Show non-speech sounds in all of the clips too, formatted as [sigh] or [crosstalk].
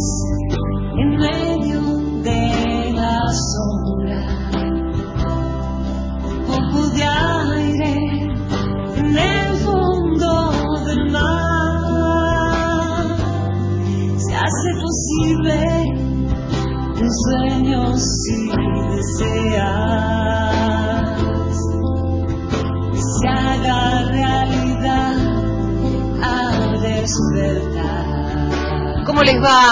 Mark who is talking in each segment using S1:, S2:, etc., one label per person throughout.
S1: Peace.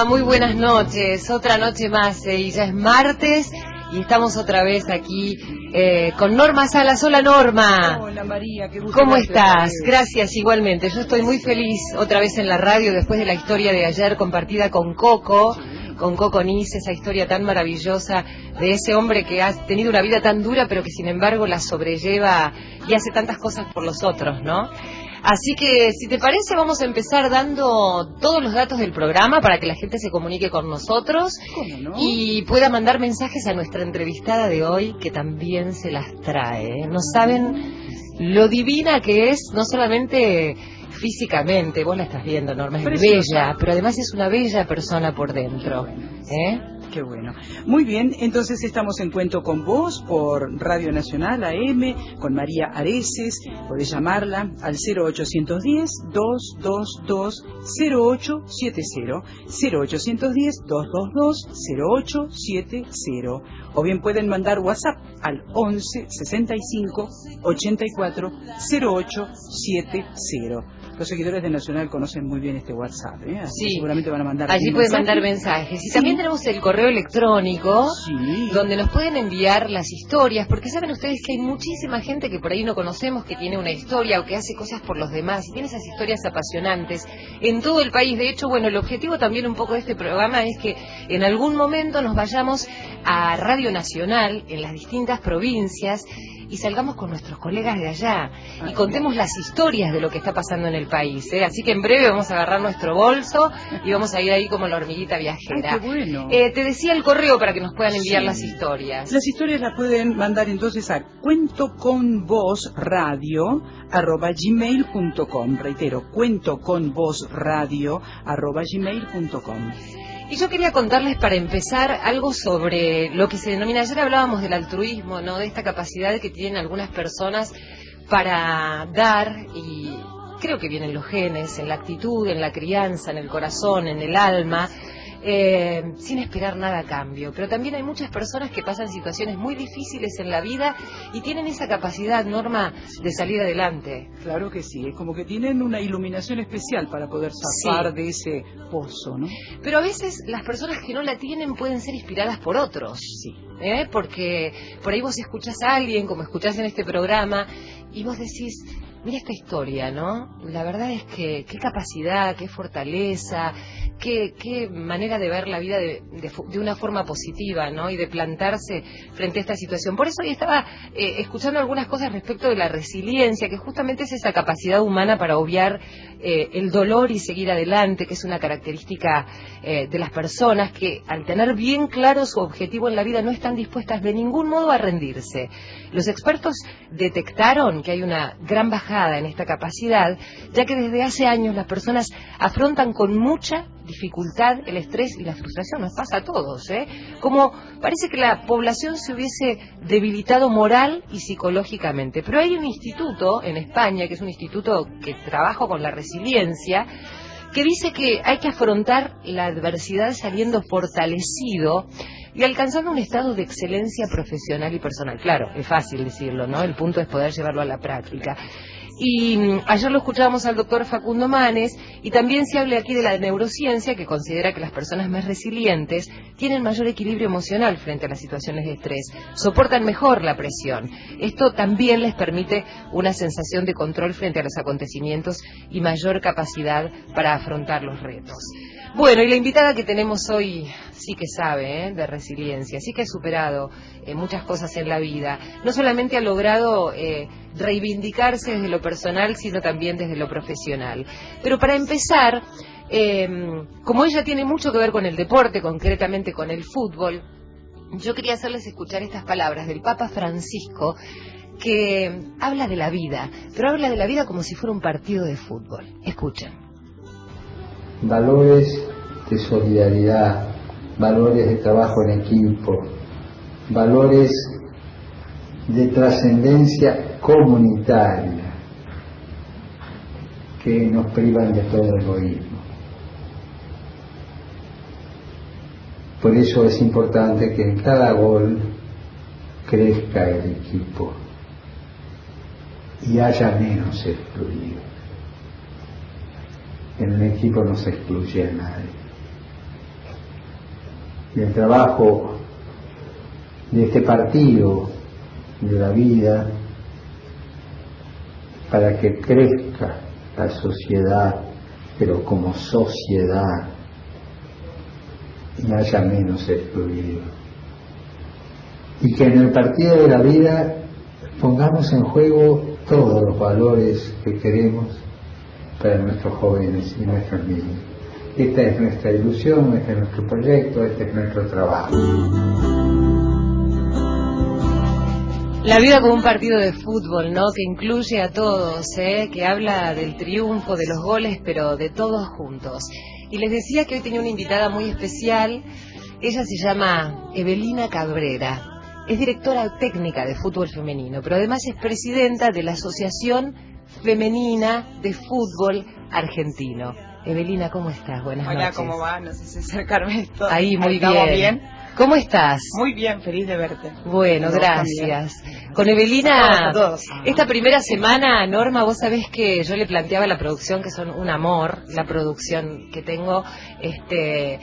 S2: Muy buenas noches. Otra noche más eh, y ya es martes y estamos otra vez aquí eh, con Norma Salas. Hola Norma.
S3: Hola María, qué
S2: gusto. ¿Cómo estás? Gracias igualmente. Yo estoy muy feliz otra vez en la radio después de la historia de ayer compartida con Coco. Con Coco Nis, esa historia tan maravillosa de ese hombre que ha tenido una vida tan dura, pero que sin embargo la sobrelleva y hace tantas cosas por los otros, ¿no? Así que, si te parece, vamos a empezar dando todos los datos del programa para que la gente se comunique con nosotros y pueda mandar mensajes a nuestra entrevistada de hoy, que también se las trae. ¿eh? No saben lo divina que es, no solamente físicamente, vos la estás viendo, Norma, es bella, pero además es una bella persona por dentro. ¿eh?
S3: Bueno. Muy bien, entonces estamos en Cuento con Vos por Radio Nacional AM con María Areces. Podés llamarla al 0810-222-0870. 0810-222-0870. O bien pueden mandar WhatsApp al 11 65 84 0870 los seguidores de Nacional conocen muy bien este WhatsApp, ¿eh?
S2: sí.
S3: seguramente van a mandar
S2: Allí pueden mandar mensajes. Y también tenemos el correo electrónico, donde nos pueden enviar las historias, porque saben ustedes que hay muchísima gente que por ahí no conocemos, que tiene una historia o que hace cosas por los demás, y tiene esas historias apasionantes en todo el país. De hecho, bueno, el objetivo también un poco de este programa es que en algún momento nos vayamos a Radio Nacional en las distintas provincias y salgamos con nuestros colegas de allá y contemos las historias de lo que está pasando en el país. ¿eh? Así que en breve vamos a agarrar nuestro bolso y vamos a ir ahí como la hormiguita viajera. Eh, te decía el correo para que nos puedan enviar las historias.
S3: Las historias las pueden mandar entonces a cuento con voz radio arroba gmail.com. Reitero, cuento
S2: Y yo quería contarles para empezar algo sobre lo que se denomina, ayer hablábamos del altruismo, ¿no? De esta capacidad que tienen algunas personas para dar y creo que vienen los genes, en la actitud, en la crianza, en el corazón, en el alma, eh, sin esperar nada a cambio. Pero también hay muchas personas que pasan situaciones muy difíciles en la vida y tienen esa capacidad, Norma, de salir adelante.
S3: Claro que sí, es como que tienen una iluminación especial para poder zafar de ese pozo, ¿no?
S2: Pero a veces las personas que no la tienen pueden ser inspiradas por otros.
S3: Sí.
S2: ¿eh? Porque por ahí vos escuchás a alguien, como escuchás en este programa, y vos decís, mira esta historia, ¿no? La verdad es que qué capacidad, qué fortaleza, qué, qué manera de ver la vida de, de, una forma positiva, ¿no? Y de plantarse frente a esta situación. Por eso hoy estaba eh, escuchando algunas cosas respecto de la resiliencia, que justamente es esa capacidad humana para obviar eh, el dolor y seguir adelante, que es una característica eh, de las personas que al tener bien claro su objetivo en la vida no están dispuestas de ningún modo a rendirse. Los expertos detectaron que hay una gran bajada en esta capacidad, ya que desde hace años las personas afrontan con mucha dificultad el estrés y la frustración. Nos pasa a todos, ¿eh? Como parece que la población se hubiese debilitado moral y psicológicamente. Pero hay un instituto en España, que es un instituto que trabaja con la resiliencia, que dice que hay que afrontar la adversidad saliendo fortalecido y alcanzando un estado de excelencia profesional y personal. Claro, es fácil decirlo, ¿no? El punto es poder llevarlo a la práctica. Y mm, ayer lo escuchábamos al doctor Facundo Manes y también se habla aquí de la neurociencia que considera que las personas más resilientes tienen mayor equilibrio emocional frente a las situaciones de estrés, soportan mejor la presión. Esto también les permite una sensación de control frente a los acontecimientos y mayor capacidad para afrontar los retos. Bueno, y la invitada que tenemos hoy sí que sabe ¿eh? de resiliencia, sí que ha superado eh, muchas cosas en la vida. No solamente ha logrado eh, reivindicarse desde lo personal, sino también desde lo profesional. Pero para empezar, em, como ella tiene mucho que ver con el deporte, concretamente con el fútbol, yo quería hacerles escuchar estas palabras del Papa Francisco que habla de la vida, pero habla de la vida como si fuera un partido de fútbol. Escuchen
S4: valores de solidaridad, valores de trabajo en equipo, valores de trascendencia comunitaria que nos privan de todo egoísmo. Por eso es importante que en cada gol crezca el equipo y haya menos excluidos en equipo no se excluye a nadie. Y el trabajo de este partido de la vida para que crezca la sociedad, pero como sociedad, y haya menos excluido. Y que en el partido de la vida pongamos en juego todos los valores que queremos para nuestros jóvenes y nuestros niños. Esta es nuestra ilusión, este es nuestro proyecto, este es nuestro trabajo.
S2: La vida como un partido de fútbol, ¿no? Que incluye a todos, ¿eh? Que habla del triunfo, de los goles, pero de todos juntos. Y les decía que hoy tenía una invitada muy especial. Ella se llama Evelina Cabrera. Es directora técnica de fútbol femenino, pero además es presidenta de la Asociación femenina de fútbol argentino. Evelina, ¿cómo estás? Buenas
S5: noches.
S2: Hola,
S5: ¿cómo va? No sé si acercarme [laughs] esto.
S2: Ahí, muy bien. bien. ¿Cómo estás?
S5: Muy bien, feliz de verte.
S2: Bueno, gracias. Con Evelina, esta primera semana, Norma, vos sabés que yo le planteaba a la producción que son un amor, la producción que tengo, este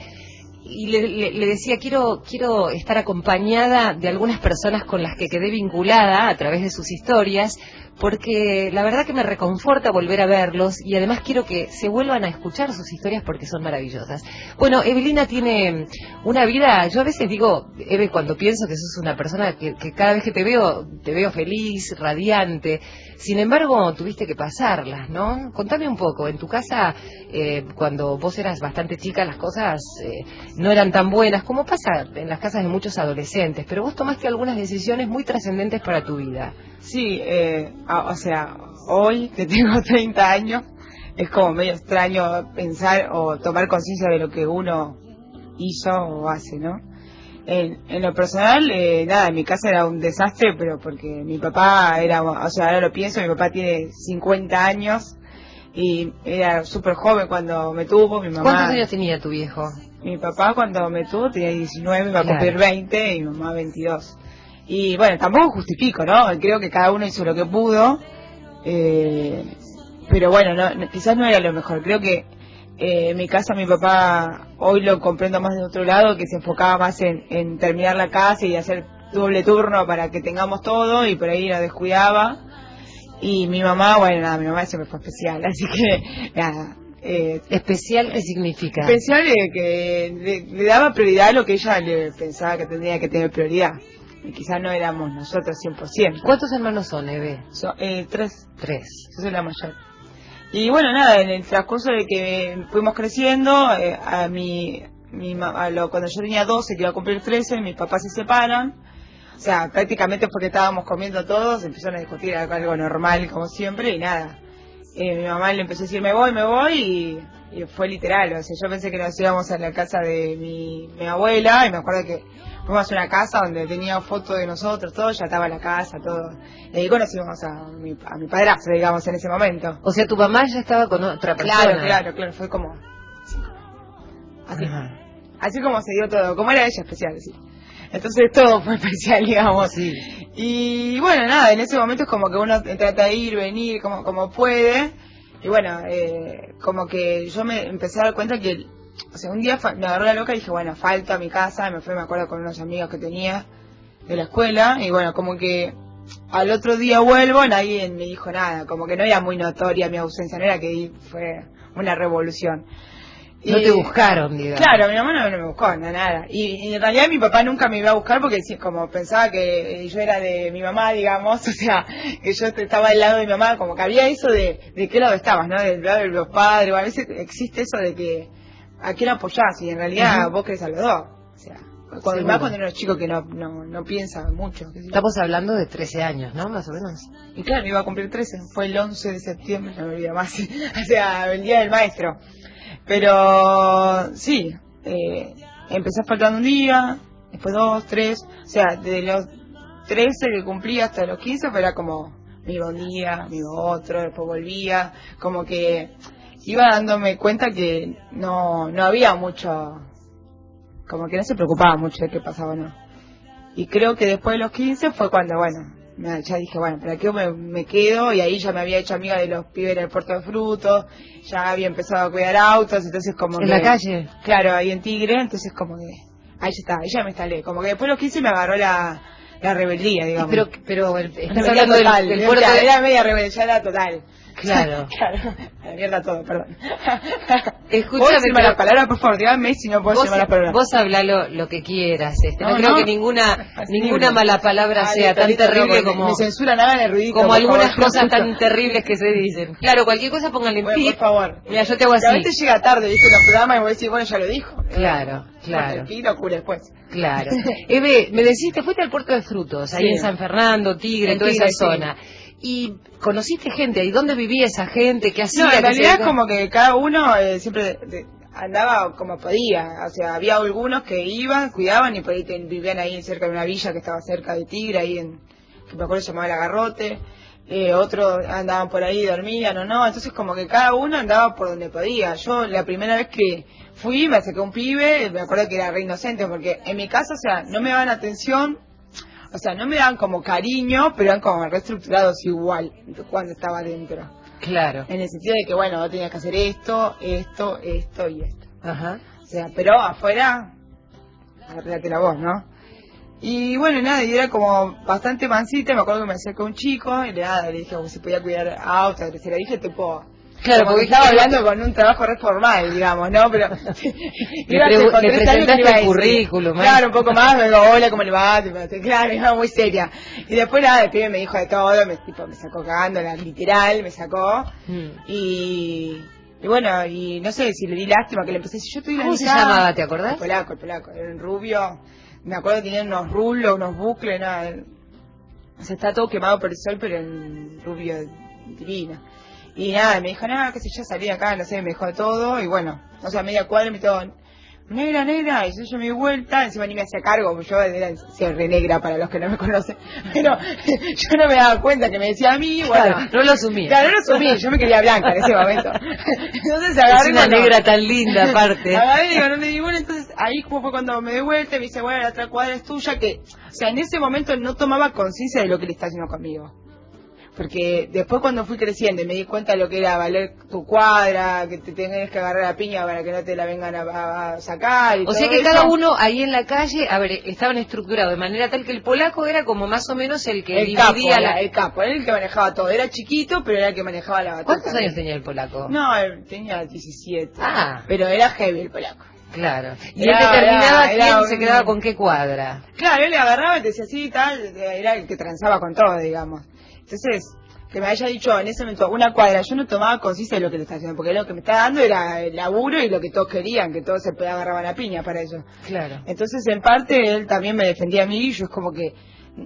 S2: y le, le, decía, quiero, quiero estar acompañada de algunas personas con las que quedé vinculada a través de sus historias, porque la verdad que me reconforta volver a verlos y además quiero que se vuelvan a escuchar sus historias porque son maravillosas. Bueno, Evelina tiene una vida, yo a veces digo, Eve, cuando pienso que sos una persona que, cada vez que te veo, te veo feliz, radiante, sin embargo tuviste que pasarlas, ¿no? Contame un poco, en tu casa, eh, cuando vos eras bastante chica, las cosas eh, no eran tan buenas, como pasa en las casas de muchos adolescentes, pero vos tomaste algunas decisiones muy trascendentes para tu vida.
S5: Sí, eh, o sea, hoy que tengo [laughs] 30 años, es como medio extraño pensar o tomar conciencia de lo que uno hizo o hace, ¿no? En, en lo personal, eh, nada, en mi casa era un desastre, pero porque mi papá era, o sea, ahora lo pienso, mi papá tiene 50 años y era súper joven cuando me tuvo, mi mamá...
S2: ¿Cuántos años tenía tu viejo?
S5: Mi papá cuando me tuvo tenía 19, iba a cumplir 20 y mi mamá 22. Y bueno, tampoco justifico, ¿no? Creo que cada uno hizo lo que pudo. Eh, pero bueno, no, quizás no era lo mejor. Creo que eh, en mi casa mi papá hoy lo comprendo más de otro lado, que se enfocaba más en, terminar la casa y hacer doble turno para que tengamos todo y por ahí lo descuidaba. Y mi mamá, bueno, nada, mi mamá siempre fue especial, [laughs] así que nada.
S2: Eh, ¿Especial qué significa?
S5: Especial que le, le, daba prioridad a lo que ella le pensaba que tendría que tener prioridad y quizás no éramos nosotros 100%.
S2: ¿Cuántos hermanos son, Eve?
S5: Son, eh, tres.
S2: Tres.
S5: Yo soy la mayor. Y bueno, nada, en el transcurso de que fuimos creciendo, eh, a mi, mi a lo, cuando yo tenía 12, que iba a cumplir 13, mis papás se separan. O sea, prácticamente porque estábamos comiendo todos, empezaron a discutir algo, normal, como siempre, y nada. Eh, mi mamá le empezó a decir, me voy, me voy, y, fue literal. O sea, yo pensé que nos íbamos a la casa de mi, mi abuela, y me acuerdo que fuimos a una casa donde tenía fotos de nosotros, todo, ya estaba la casa, todo. Y ahí conocimos a mi, a mi padrastro, digamos, en ese momento.
S2: O sea, tu mamá ya estaba con otra persona.
S5: Claro, claro, claro, fue como... Así, así como se dio todo, como era ella especial, sí. Entonces todo fue [laughs] especial, digamos. Sí. Y bueno, nada, en ese momento es como que uno trata de ir, venir, como, como puede. Y bueno, eh, como que yo me empecé a dar cuenta que, o sea, un día me agarró la loca y dije, bueno, falta a mi casa, me fui, me acuerdo, con unos amigos que tenía de la escuela. Y bueno, como que al otro día vuelvo, nadie me dijo nada, como que no era muy notoria mi ausencia, no era que fue una revolución.
S2: No te buscaron, digamos.
S5: Claro, mi mamá no, no me buscó, no, nada. Y, y en realidad mi papá nunca me iba a buscar porque como pensaba que yo era de mi mamá, digamos, [laughs] o sea, que yo estaba al lado de mi mamá, como que había eso de, de qué lado estabas, ¿no? Del lado de los padres, o a veces existe eso de que a quién apoyás y en realidad vos querés a los dos. O sea, cuando, más cuando uno es chico que no, no, no piensa mucho.
S2: Estamos hablando de 13 años, ¿no? Más o menos.
S5: Y claro, iba a cumplir 13, fue el 11 de septiembre, no me olvido más, [laughs] o sea, el día del maestro. Pero sí, eh, faltando un día, después dos, tres, o sea, de los 13 que cumplí hasta los 15 fue era como, me iba un día, me iba otro, después volvía, como que iba dándome cuenta que no, no había mucho, como que no se preocupaba mucho de qué pasaba o no. Y creo que después de los 15 fue cuando, bueno, ya dije, bueno, ¿para qué me, me quedo? Y ahí ya me había hecho amiga de los pibes del puerto de frutos, ya había empezado a cuidar autos, entonces como
S2: En
S5: que...
S2: la calle.
S5: Claro, ahí en Tigre, entonces como que... Ahí ya está, ahí ya me instalé. Como que después de los 15 me agarró la, la rebeldía, digamos.
S2: Pero, pero el-
S5: Rebeldía
S2: del,
S5: total,
S2: del
S5: era-
S2: puerto de...
S5: Era media rebelde, ya era total.
S2: Claro. [laughs]
S5: claro. La mierda todo, perdón. [laughs]
S2: Escúchame,
S5: ¿Puedo
S2: pero-
S5: malas palabras? Por favor, dígame si no puedo decir malas palabras.
S2: vos habla lo, lo que quieras. Este. No,
S5: No,
S2: creo
S5: no.
S2: que ninguna
S5: Así
S2: ninguna mala palabra
S5: Ah,
S2: sea tan terrible como,
S5: Me censuran, hagan el ridículo.
S2: como algunas
S5: favor. [laughs]
S2: cosas tan terribles que se dicen. Claro, cualquier cosa pónganle en
S5: Bueno,
S2: pi.
S5: por favor.
S2: Mira, yo te hago así.
S5: veces llega tarde, viste, los programas y vos decís, bueno, ya lo dijo.
S2: Claro, claro.
S5: Y locura después.
S2: Claro. Eve, me decís, te fuiste al puerto de frutos, ahí
S5: Sí.
S2: en San Fernando, Tigre,
S5: En
S2: toda
S5: Tigre,
S2: esa
S5: sí.
S2: zona. Y conociste gente ahí, ¿dónde vivía esa gente? ¿Qué hacía?
S5: No, en
S2: ¿Qué se
S5: realidad como que cada uno eh, siempre andaba como podía. O sea, había algunos que iban, cuidaban y por ahí te- vivían ahí cerca de una villa que estaba cerca de Tigre, ahí en, que me acuerdo se llamaba El Agarrote. Eh, otros andaban por ahí, dormían o no. Entonces como que cada uno andaba por donde podía. Yo la primera vez que fui me acerqué a un pibe, me acuerdo que era re inocente porque en mi casa, o sea, no me daban atención. O sea, no me daban como cariño, pero eran como reestructurados igual cuando estaba adentro.
S2: Claro.
S5: En el sentido de que, bueno, vos tenías que hacer esto, esto, esto y esto.
S2: Ajá.
S5: O sea, pero afuera, arreglate la voz, ¿no? Y bueno, nada, y era como bastante mansita, me acuerdo que me acercó un chico y le, nada, le dije como si podía cuidar autos, le dije tipo...
S2: Claro,
S5: como
S2: porque
S5: que estaba hablando con un trabajo reformal, digamos, ¿no? Pero
S2: Le pregu- [laughs] le
S5: 13 años, [laughs]
S2: presentaste
S5: ¿qué le iba a
S2: el currículum, ¿eh?
S5: Claro, un poco más, me digo, hola, ¿cómo le va? Claro, era muy seria. Y después nada, el pibe me dijo de todo, me, tipo, me sacó cagando, la- literal, me sacó.
S2: Mm.
S5: Y, y bueno, y no sé si le di lástima que le empecé decir, yo estoy
S2: ¿Cómo se llamaba, te acordás?
S5: El polaco, el polaco, era un rubio. Me acuerdo que tenía unos rulos, unos bucles, nada. O sea, está todo quemado por el sol, pero en rubio divino. Y nada, me dijo, nada, qué sé yo, salí acá, no sé, me dejó todo, y bueno, o sea, media cuadra me todo, negra, negra, y yo, yo me di vuelta, encima ni me hacía cargo, porque yo era siempre negra para los que no me conocen, [laughs] pero [laughs] yo no me daba cuenta que me decía a mí, bueno,
S2: Claro, no lo asumí.
S5: Claro, no lo asumí, yo me quería blanca en ese momento. [laughs] Entonces agarré
S2: Es una negra tan linda, aparte.
S5: Agarré y digo, no me di vuelta, entonces ahí como fue cuando me di vuelta y me dice, bueno, la otra cuadra es tuya, que, o sea, en ese momento no tomaba conciencia de lo que le está haciendo conmigo. Porque después cuando fui creciendo y me di cuenta de lo que era valer tu cuadra, que te tenés que agarrar la piña para que no te la vengan a, a- a sacar y
S2: O sea que
S5: eso.
S2: cada uno ahí en la calle, a ver, estaban estructurados de manera tal que el polaco era como más o menos el que
S5: el
S2: dividía la...
S5: el capo, era el que manejaba todo. Era chiquito, pero era el que manejaba la batuta.
S2: ¿Cuántos años tenía el polaco?
S5: No, tenía 17.
S2: Ah.
S5: Pero era heavy el polaco.
S2: Claro. Y
S5: Era-
S2: él determinaba
S5: era- era
S2: quién
S5: un-
S2: se quedaba con qué cuadra.
S5: Claro, él le agarraba y te decía así y tal, era el que transaba con todo, digamos. Entonces, que me haya dicho en ese momento una cuadra, yo no tomaba conciencia de lo que le estaba haciendo, porque lo que me estaba dando era el laburo y lo que todos querían, que todos se agarraban la piña para eso.
S2: Claro.
S5: Entonces, en parte, él también me defendía a mí y yo es como que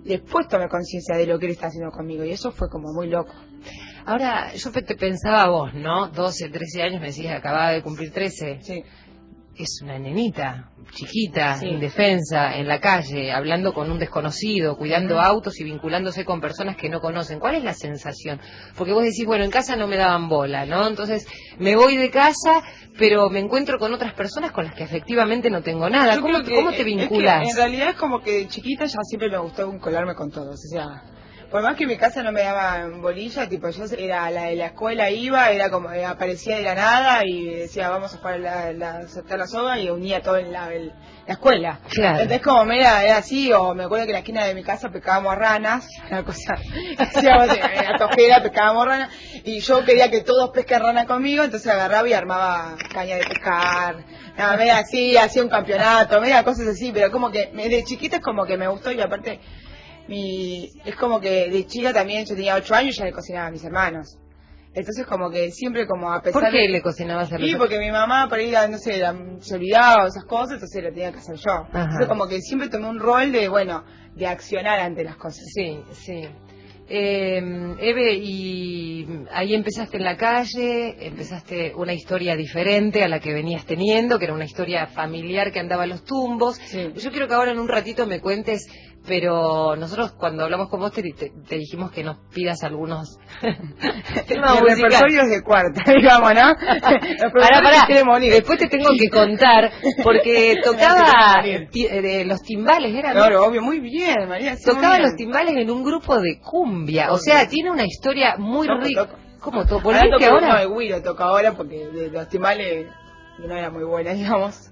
S5: después tomé conciencia de lo que él está haciendo conmigo y eso fue como muy loco.
S2: Ahora, yo te pensaba vos, ¿no? 12, 13 años, me decías, acababa de cumplir 13.
S5: Sí.
S2: Es una nenita, chiquita,
S5: Sí.
S2: indefensa, en la calle, hablando con un desconocido, cuidando autos y vinculándose con personas que no conocen. ¿Cuál es la sensación? Porque vos decís, bueno, en casa no me daban bola, ¿no? Entonces me voy de casa, pero me encuentro con otras personas con las que efectivamente no tengo nada.
S5: Yo
S2: ¿Cómo,
S5: que-
S2: cómo te
S5: es que
S2: vinculas?
S5: en realidad es como que de chiquita ya siempre me gustó vincularme con todos. O sea, por más que en mi casa no me daban bolilla, tipo yo era la de la escuela, iba, era como eh, aparecía de la nada y decía vamos a jugar la, la, saltar la soga y unía todo en la, el- la escuela.
S2: Claro.
S5: Entonces como me era, era así, o me acuerdo que en la esquina de mi casa pescábamos ranas, una cosa, [laughs] hacíamos eh, en la tojera, pescábamos ranas, y yo quería que todos pesquen rana conmigo, entonces agarraba y armaba caña de pescar, nada, media así, hacía un campeonato, media cosas así, pero como que me- de chiquita es como que me gustó y aparte mi es como que de chica también yo tenía ocho años y ya le cocinaba a mis hermanos. Entonces como que siempre como a pesar
S2: ¿Por qué
S5: de...
S2: le cocinabas a los
S5: Sí, porque mi mamá por ahí, no sé, la- se olvidaba esas cosas, entonces lo tenía que hacer yo. Entonces como que siempre tomé un rol de, bueno, de accionar ante las cosas.
S2: Sí, sí. Eh, Eve, y ahí empezaste en la calle, empezaste una historia diferente a la que venías teniendo, que era una historia familiar que andaba a los tumbos.
S5: Sí.
S2: Yo quiero que ahora en un ratito me cuentes, pero nosotros cuando hablamos con vos te, te- te dijimos que nos pidas algunos [laughs] [laughs] temas
S5: El
S2: musicales.
S5: repertorio es de cuarta, [laughs] digamos, ¿no?
S2: Pará, pará. Después te tengo que contar, porque tocaba eh, los timbales, ¿era? no?
S5: Claro, obvio, muy bien, María. sí,
S2: Tocaba
S5: bien.
S2: los timbales en un grupo de cumbia, o sea, tiene una historia muy
S5: Toco,
S2: rica.
S5: toco.
S2: ¿Cómo to-
S5: Ahora
S2: ¿Volviste
S5: toco-
S2: ahora?
S5: No, el güiro toca ahora porque de los timales no era muy buena, [laughs] digamos.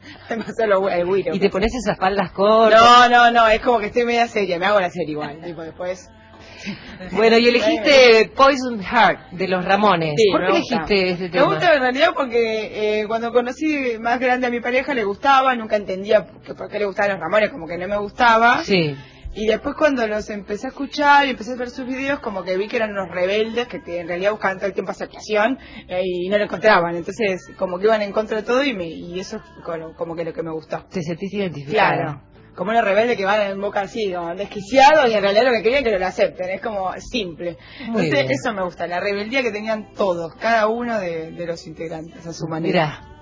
S5: Solo el güiro.
S2: Y te pones esas faldas cortas.
S5: No, no, no, es como que estoy media seria, me hago la serie igual, [laughs] tipo después.
S2: Bueno, y [laughs] elegiste Poison Heart de los Ramones.
S5: Sí,
S2: ¿Por
S5: me
S2: qué elegiste ese
S5: Me
S2: tema?
S5: gusta en realidad porque eh, cuando conocí más grande a mi pareja le gustaba, nunca entendía por qué, por qué le gustaban los Ramones, como que no me gustaba.
S2: Sí.
S5: Y después cuando los empecé a escuchar y empecé a ver sus videos, como que vi que eran unos rebeldes que, en realidad buscaban todo el tiempo aceptación eh, y no lo encontraban. Entonces, como que iban en contra de todo y, me, y eso es como, como que lo que me gustó.
S2: Te sentiste identificada.
S5: Claro. Como unos rebeldes que van en boca así, como desquiciados y en realidad lo que querían es que lo acepten. Es como simple.
S2: Muy
S5: Entonces,
S2: bien.
S5: eso me gusta, la rebeldía que tenían todos, cada uno de, de los integrantes a su manera.
S2: Mirá.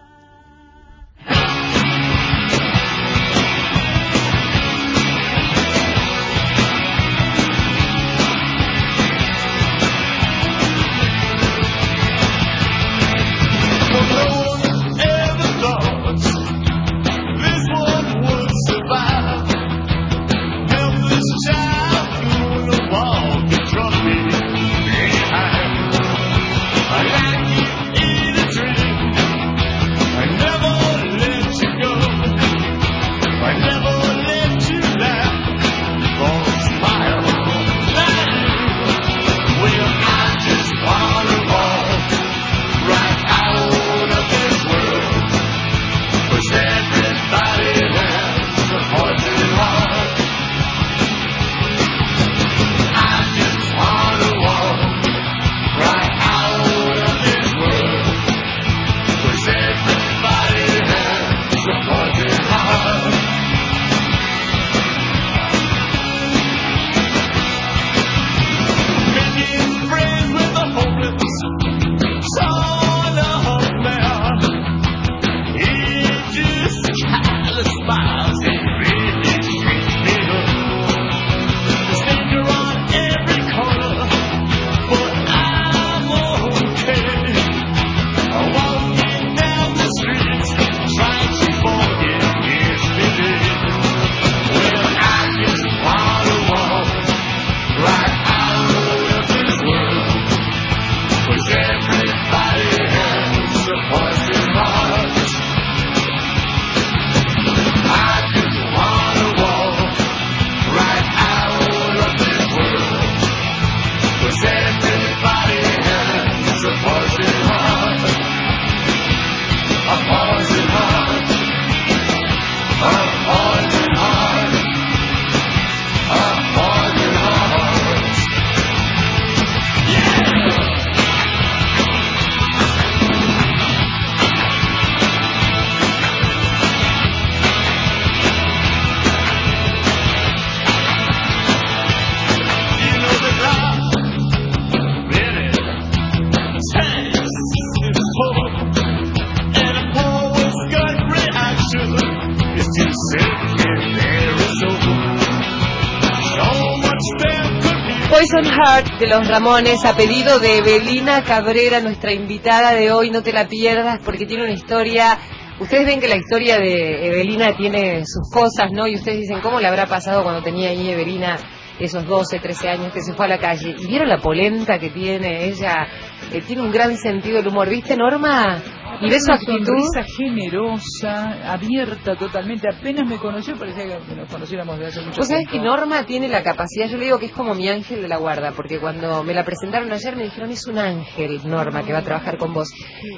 S2: De los Ramones a pedido de Evelina Cabrera, nuestra invitada de hoy. No te la pierdas porque tiene una historia. Ustedes ven que la historia de Evelina tiene sus cosas, ¿no? Y ustedes dicen, ¿cómo le habrá pasado cuando tenía ahí Evelina esos 12, 13 años que se fue a la calle? ¿Y vieron la polenta que tiene? Ella eh, tiene un gran sentido del humor. ¿Viste, Norma? Y de su
S3: Una
S2: actitud.
S3: sonrisa generosa, abierta totalmente. Apenas me conoció, parecía que nos conociéramos de hace mucho
S2: Vos sabés que Norma tiene la capacidad, yo le digo que es como mi ángel de la guarda, porque cuando me la presentaron ayer me dijeron es un ángel, Norma, que va a trabajar con vos.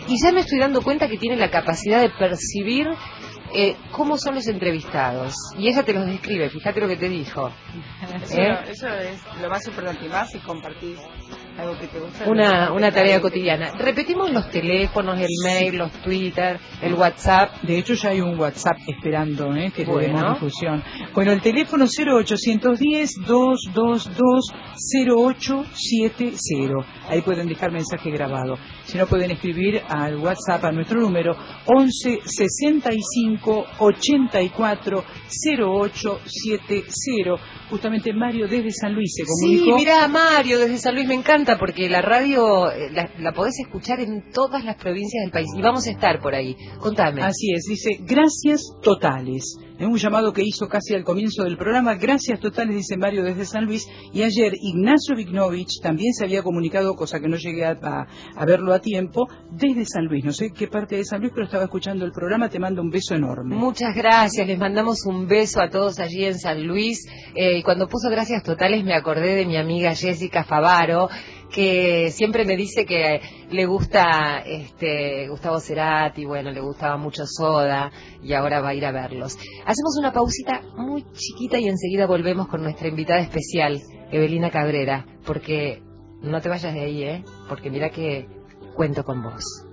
S2: Y ya me estoy dando cuenta que tiene la capacidad de percibir eh, cómo son los entrevistados. Y ella te los describe, fíjate lo que te dijo.
S5: Eso,
S2: ¿Eh?
S5: eso es lo más importante. Y más si compartís algo que te gusta.
S2: Una, una tarea cotidiana. Repetimos los teléfonos, el mail, los Twitter, el WhatsApp.
S3: De hecho, ya hay un WhatsApp esperando ¿eh? que le
S2: Bueno.
S3: demos difusión. Bueno, el teléfono 0810-222-0870. Ahí pueden dejar mensaje grabado. Si no, pueden escribir al WhatsApp a nuestro número 11 65 84 0870. Justamente Mario desde San Luis se
S2: Sí,
S3: comunicó.
S2: mira, Mario, desde San Luis me encanta porque la radio eh, la, la podés escuchar en todas las provincias del país y vamos a estar por ahí. Contame.
S3: Así es, dice, gracias totales. Es un llamado que hizo casi al comienzo del programa, gracias totales, dice Mario desde San Luis. Y ayer Ignacio Vignovich también se había comunicado, cosa que no llegué a, a- a verlo a tiempo, desde San Luis. No sé qué parte de San Luis, pero estaba escuchando el programa, te mando un beso enorme.
S2: Muchas gracias, les mandamos un beso a todos allí en San Luis. Eh, y cuando puso gracias totales me acordé de mi amiga Jessica Favaro, que siempre me dice que le gusta este Gustavo Cerati, bueno, le gustaba mucho Soda y ahora va a ir a verlos. Hacemos una pausita muy chiquita y enseguida volvemos con nuestra invitada especial, Evelina Cabrera, porque no te vayas de ahí, ¿eh? Porque mira que cuento con vos.